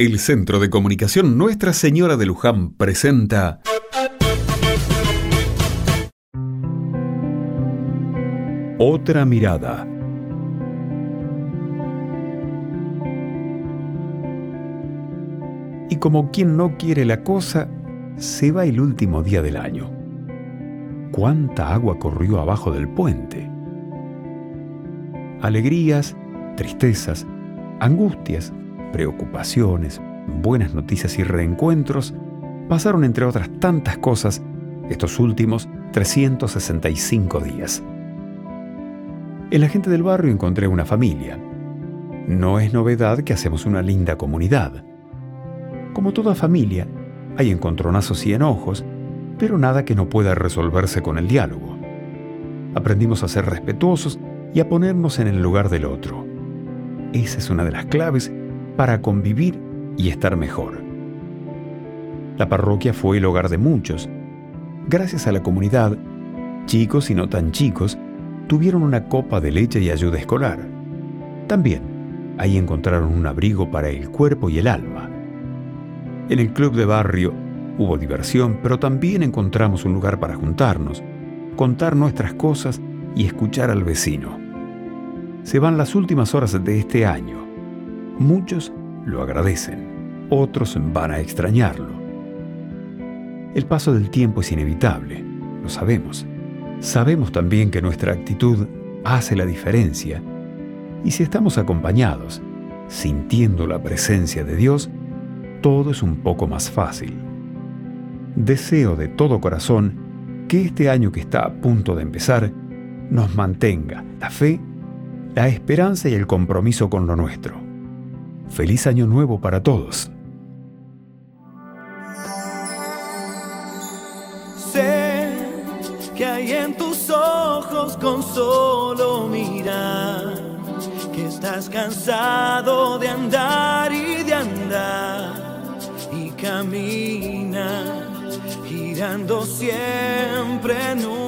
El Centro de Comunicación Nuestra Señora de Luján presenta Otra mirada. Y como quien no quiere la cosa, se va el último día del año. ¿Cuánta agua corrió abajo del puente? Alegrías, tristezas, angustias, preocupaciones, buenas noticias y reencuentros pasaron entre otras tantas cosas estos últimos 365 días. En la gente del barrio encontré una familia. No es novedad que hacemos una linda comunidad. Como toda familia, hay encontronazos y enojos, pero nada que no pueda resolverse con el diálogo. Aprendimos a ser respetuosos y a ponernos en el lugar del otro. Esa es una de las claves para convivir y estar mejor. La parroquia fue el hogar de muchos. Gracias a la comunidad, chicos y no tan chicos tuvieron una copa de leche y ayuda escolar. También ahí encontraron un abrigo para el cuerpo y el alma. En el club de barrio hubo diversión, pero también encontramos un lugar para juntarnos, contar nuestras cosas y escuchar al vecino. Se van las últimas horas de este año. Muchos lo agradecen, otros van a extrañarlo. El paso del tiempo es inevitable, lo sabemos. Sabemos también que nuestra actitud hace la diferencia y si estamos acompañados, sintiendo la presencia de Dios, todo es un poco más fácil. Deseo de todo corazón que este año que está a punto de empezar nos mantenga la fe, la esperanza y el compromiso con lo nuestro. Feliz año nuevo para todos. que hay en tus ojos con solo mirar, que estás cansado de andar y de andar y camina girando siempre en un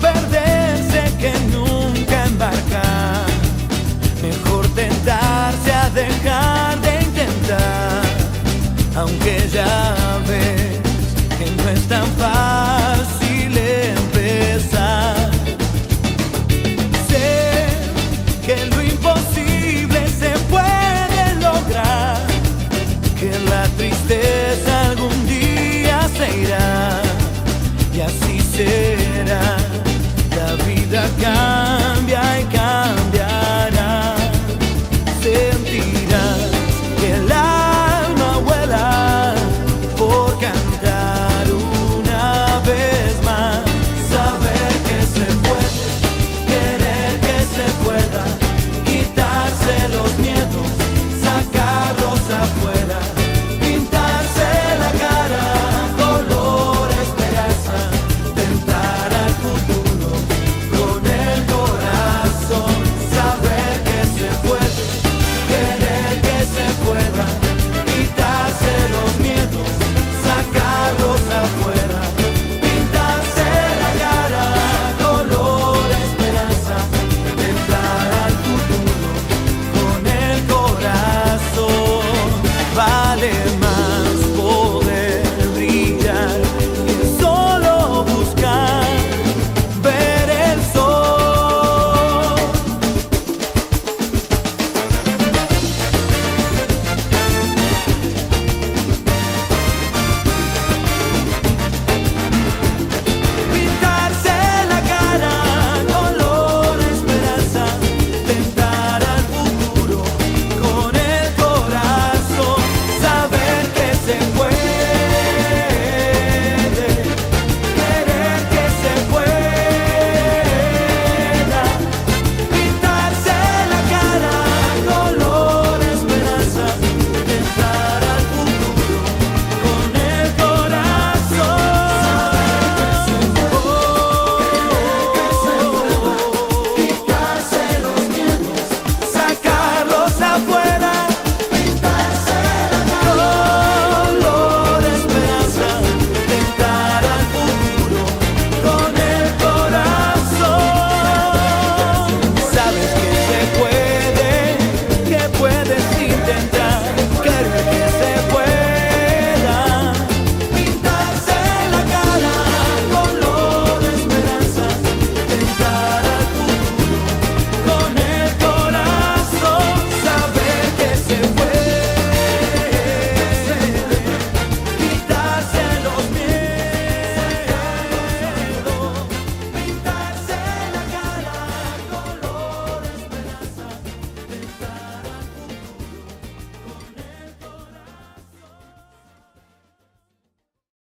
perderse que nunca embarcar. Mejor tentarse a dejar de intentar, aunque ya ves que no es tan fácil empezar. Sé que lo imposible se puede lograr, que la tristeza algún día se irá y así se